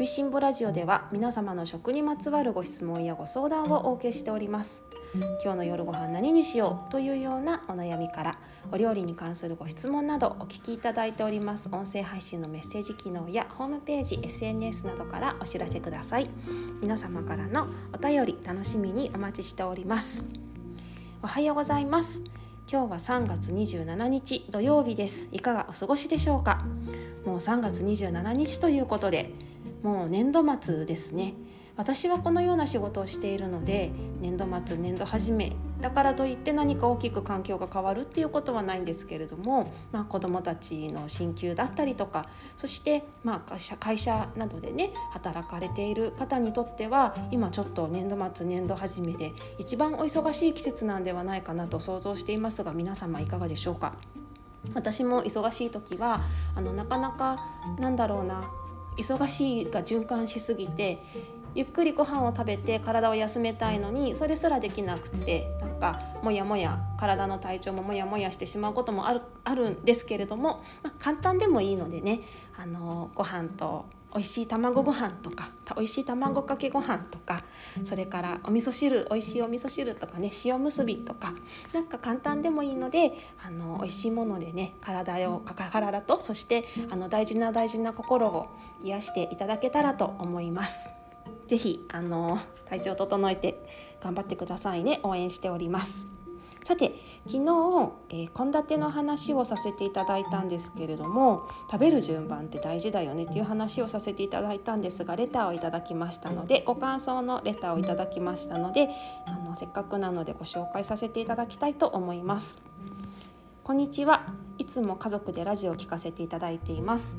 食いしん坊ラジオでは皆様の食にまつわるご質問やご相談をお受けしております。今日の夜ご飯何にしようというようなお悩みからお料理に関するご質問などお聞きいただいております。音声配信のメッセージ機能やホームページ SNS などからお知らせください。皆様からのお便り楽しみにお待ちしております。おはようございます。今日は3月27日土曜日です。いかがお過ごしでしょうか？もう3月27日ということでもう年度末ですね。私はこのような仕事をしているので年度末年度始めだからといって何か大きく環境が変わるっていうことはないんですけれども、まあ、子どもたちの進級だったりとかそしてまあ会社会社などでね働かれている方にとっては今ちょっと年度末年度始めで一番お忙しい季節なんではないかなと想像していますが皆様いかがでしょうか。私も忙しい時はあのなかなかなんだろうな忙しいが循環しすぎてゆっくりご飯を食べて体を休めたいのにそれすらできなくてなんかもやもや体の体調ももやもやしてしまうこともあるあるんですけれども、まあ、簡単でもいいのでねあのご飯と美味しい卵ご飯とか美味しい卵かけご飯とかそれからお味噌汁美味しいお味噌汁とかね塩むすびとかなんか簡単でもいいのであの美味しいものでね体を体とそしてあの大事な大事な心を癒していただけたらと思います。ぜひあの体調整えて頑張ってくださいね応援しておりますさて昨日献立、えー、の話をさせていただいたんですけれども食べる順番って大事だよねっていう話をさせていただいたんですがレターをいただきましたのでご感想のレターをいただきましたのであのせっかくなのでご紹介させていただきたいと思います。こんにちは。いつも家族でラジオを聞かせていただいています。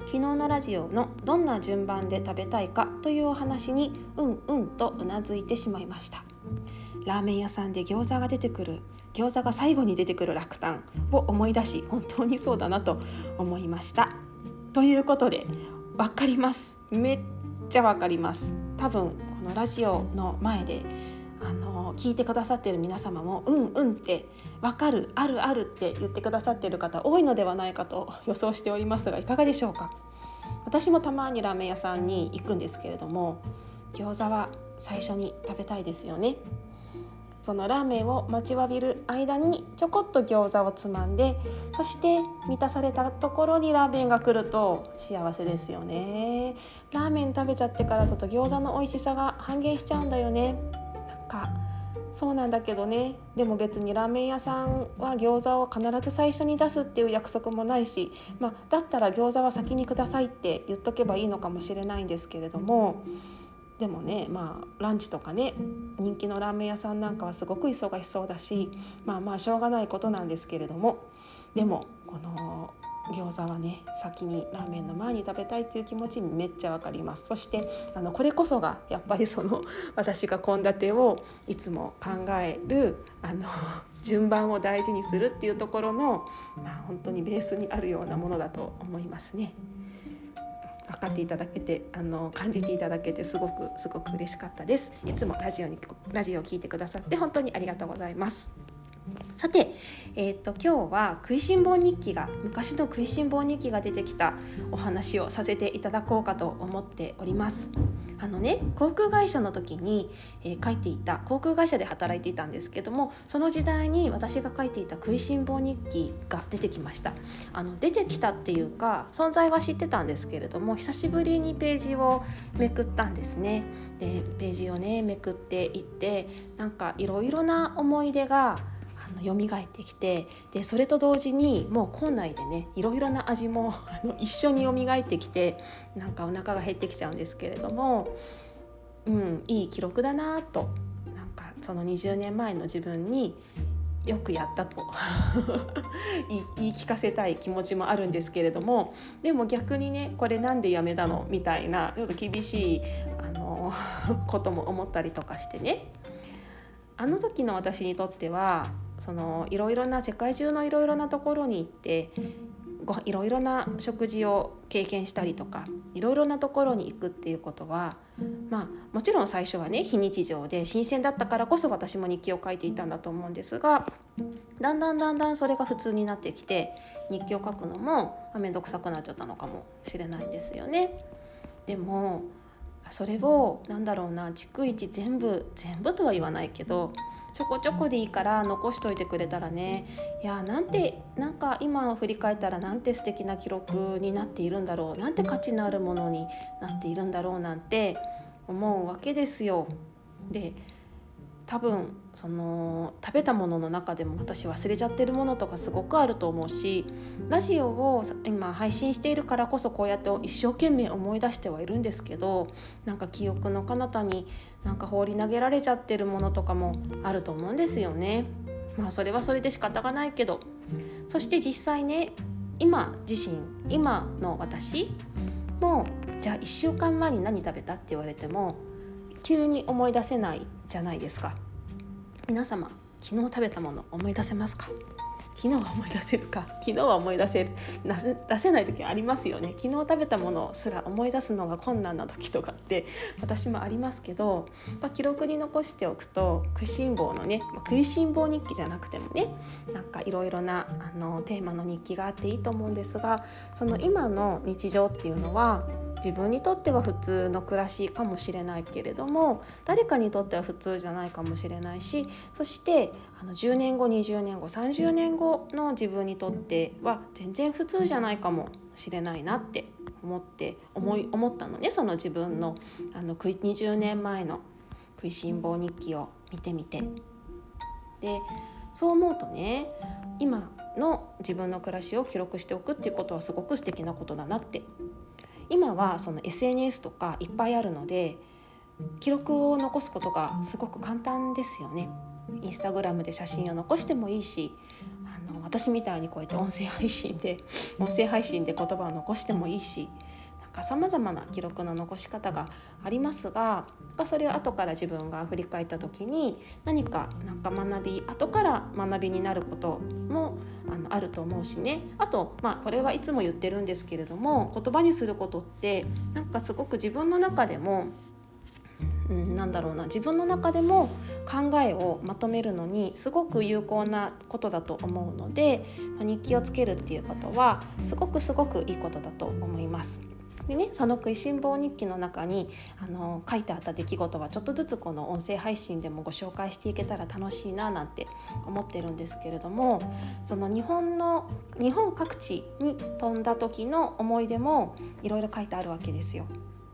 昨日のラジオのどんな順番で食べたいかというお話にうんうんとうなずいてしまいました。ラーメン屋さんで餃子が出てくる餃子が最後に出てくる落胆を思い出し本当にそうだなと思いました。ということで分かります。めっちゃ分かります。多分このラジオの前であの聞いてくださってる皆様も「うんうん」って「分かるあるある」って言ってくださってる方多いのではないかと予想しておりますがいかがでしょうか。私もたまにラーメン屋さんに行くんですけれども餃子は最初に食べたいですよね。そのラーメンを待ちわびる間にちょこっと餃子をつまんでそして満たされたところにラーメンが来ると幸せですよね。ラーメン食べちゃってからだと餃子の美味しさが半減しちゃうんだよね。なんかそうなんだけどね。でも別にラーメン屋さんは餃子を必ず最初に出すっていう約束もないし、まあ、だったら餃子は先にくださいって言っとけばいいのかもしれないんですけれどもでもねまあランチとかね人気のラーメン屋さんなんかはすごく忙しそうだしまあまあしょうがないことなんですけれどもでもこの餃子はね先にラーメンの前に食べたいっていう気持ちめっちゃわかりますそしてあのこれこそがやっぱりその私が献立をいつも考えるあの順番を大事にするっていうところの、まあ、本当にベースにあるようなものだと思いますね。分かっていただけてあの感じていただけてすごくすごく嬉しかったです。いつもラジオにラジオを聞いてくださって本当にありがとうございます。さて、えーと、今日は食いしん坊日記が昔の食いしん坊日記が出てきたお話をさせていただこうかと思っております。あのね航空会社の時に、えー、書いていた航空会社で働いていたんですけどもその時代に私が書いていた食いしん坊日記が出てきましたあの出てきたっていうか存在は知ってたんですけれども久しぶりにページをめくったんですねでページをねめくっていってなんかいろいろな思い出が蘇ってきてでそれと同時にもう校内でねいろいろな味も あの一緒に蘇ってきてなんかお腹が減ってきちゃうんですけれども、うん、いい記録だなとなんかその20年前の自分によくやったと。言い聞かせたい気持ちもあるんですけれどもでも逆にねこれなんでやめたの？みたいなちょっと厳しいあの ことも思ったりとかしてね。あの時の私にとってはそのいろいろな世界中のいろいろなところに行ってごいろいろな食事を経験したりとかいろいろなところに行くっていうことはまあもちろん最初はね非日常で新鮮だったからこそ私も日記を書いていたんだと思うんですがだんだんだんだんそれが普通になってきて日記を書くのも面倒くさくなっちゃったのかもしれないんですよね。でもそれをなんだろうな逐一全部全部とは言わないけどちょこちょこでいいから残しといてくれたらねいやなんてなんか今振り返ったらなんて素敵な記録になっているんだろうなんて価値のあるものになっているんだろうなんて思うわけですよ。で多分その食べたものの中でも私忘れちゃってるものとかすごくあると思うしラジオを今配信しているからこそこうやって一生懸命思い出してはいるんですけどなんか記憶の彼方になんか放り投げられちゃってるものとかもあると思うんですよね。まあそれはそれで仕方がないけどそして実際ね今自身今の私もじゃあ1週間前に何食べたって言われても急に思い出せないじゃないですか。皆様昨日食べたもの思い出せますか？昨日は思い出せるか？昨日は思い出せる出せない時ありますよね。昨日食べたものすら思い出すのが困難な時とかって私もありますけど、まあ、記録に残しておくと食いしん坊のね、まあ、食いしん坊日記じゃなくてもねなんかいろいろなあのテーマの日記があっていいと思うんですがその今の日常っていうのは自分にとっては普通の暮らしかもしれないけれども誰かにとっては普通じゃないかもしれないしそしてあの10年後20年後30年後の自分にとっては全然普通じゃないかもしれないなって思って思い思ったのねその自分のあの20年前の食いしん坊日記を見てみて。でそう思うとね今の自分の暮らしを記録しておくっていうことはすごく素敵なことだなって今はその SNS とかいっぱいあるので記録を残すことがすごく簡単ですよね。インスタグラムで写真を残してもいいしあの私みたいにこうやって音声配信で音声配信で言葉を残してもいいしさまざまな記録の残し方がありますがそれを後から自分が振り返った時に何かなんか学び後から学びになることもあのあると思うしねあと、まあ、これはいつも言ってるんですけれども言葉にすることってなんかすごく自分の中でもうん、なんだろうな自分の中でも考えをまとめるのにすごく有効なことだと思うので日記をつけるっていうことはすごくすごくいいことだと思います。でねその食いしん坊日記の中にあの書いてあった出来事はちょっとずつこの音声配信でもご紹介していけたら楽しいななんて思ってるんですけれどもその日本の日本各地に飛んだ時の思い出もいろいろ書いてあるわけですよ。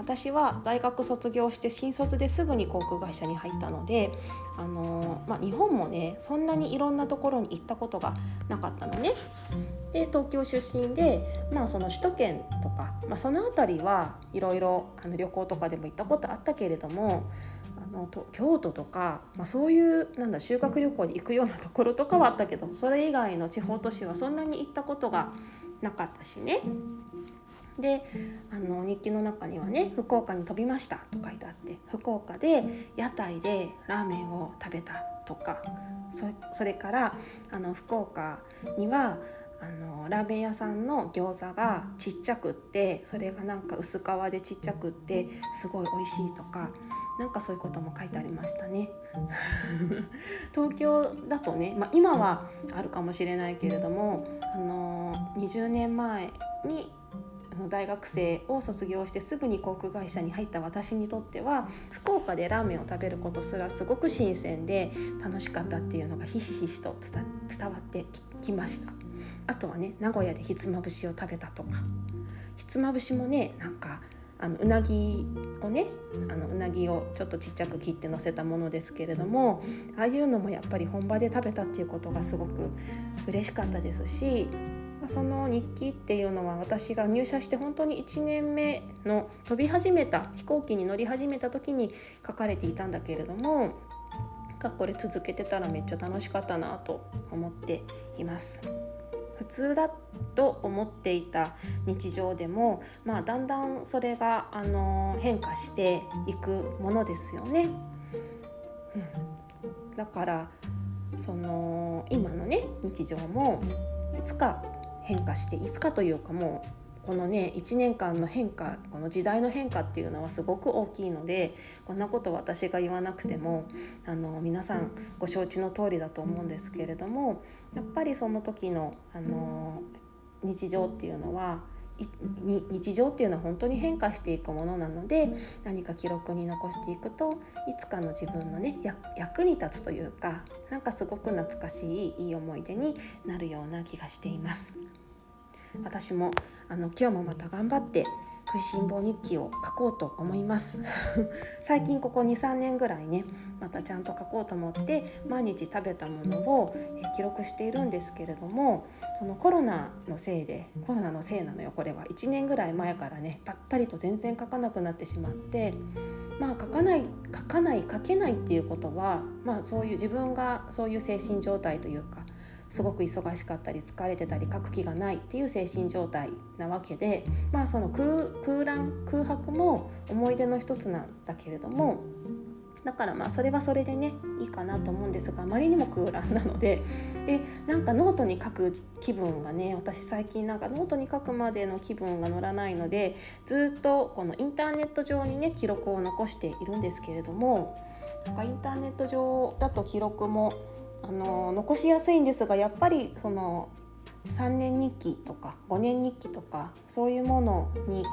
私は大学卒業して新卒ですぐに航空会社に入ったので、あのまあ、日本もねそんなにいろんなところに行ったことがなかったのね。で東京出身で、まあ、その首都圏とか、まあ、その辺りはいろいろ旅行とかでも行ったことあったけれどもあのと京都とか、まあ、そういうなんだ修学旅行に行くようなところとかはあったけどそれ以外の地方都市はそんなに行ったことがなかったしね。であの日記の中にはね「福岡に飛びました」と書いてあって福岡で屋台でラーメンを食べたとかそれからあの福岡にはあのラーメン屋さんの餃子がちっちゃくってそれがなんか薄皮でちっちゃくってすごい美味しいとかなんかそういうことも書いてありましたね。東京だとね、まあ、今はあるかもしれないけれどもあの20年前に大学生を卒業してすぐに航空会社に入った私にとっては福岡でラーメンを食べることすらすごく新鮮で楽しかったっていうのがひしひしと伝わってきました。あとはね名古屋でひつまぶしを食べたとか。ひつまぶしもねなんかあのうなぎをねあのうなぎをちょっとちっちゃく切ってのせたものですけれどもああいうのもやっぱり本場で食べたっていうことがすごく嬉しかったですしその日記っていうのは私が入社して本当に1年目の飛び始めた飛行機に乗り始めた時に書かれていたんだけれどもこれ続けてたらめっちゃ楽しかったなと思っています。普通だと思っていた日常でも、まあ、だんだんそれが、あの変化していくものですよね。うんだからその今のね日常もいつか変化していつかというかもうこのね1年間の変化この時代の変化っていうのはすごく大きいのでこんなこと私が言わなくてもあの皆さんご承知の通りだと思うんですけれどもやっぱりその時のあの日常っていうのは日常っていうのは本当に変化していくものなので何か記録に残していくといつかの自分のね役に立つというかなんかすごく懐かしいいい思い出になるような気がしています。私もあの今日もまた頑張って食いしん坊日記を書こうと思います。最近ここ23年ぐらいねまたちゃんと書こうと思って毎日食べたものを記録しているんですけれどもそのコロナのせいでコロナのせいなのよこれは。1年ぐらい前からねぱったりと全然書かなくなってしまってまあ書かない書かない書けないっていうことはまあそういう自分がそういう精神状態というかすごく忙しかったり疲れてたり書く気がないっていう精神状態なわけでまあその空欄空白も思い出の一つなんだけれどもだからまあそれはそれでねいいかなと思うんですがあまりにも空欄なので でなんかノートに書く気分がね私最近なんかノートに書くまでの気分が乗らないのでずっとこのインターネット上にね記録を残しているんですけれどもなんかインターネット上だと記録もあの残しやすいんですがやっぱりその3年日記とか5年日記とかそういうものに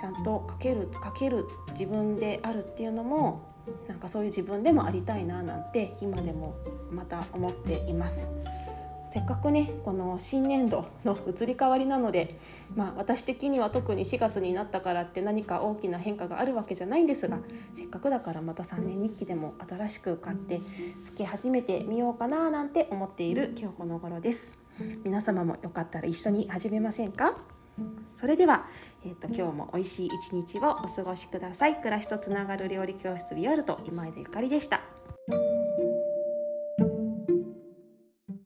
ちゃんと書ける書ける自分であるっていうのもなんかそういう自分でもありたいななんて今でもまた思っています。せっかくねこの新年度の移り変わりなので、まあ、私的には特に4月になったからって何か大きな変化があるわけじゃないんですがせっかくだからまた3年日記でも新しく買ってつけ始めてみようかななんて思っている今日この頃です。皆様もよかったら一緒に始めませんか？それでは、えーと、今日も美味しい一日をお過ごしください。暮らしとつながる料理教室ビオルと今井でゆかりでした。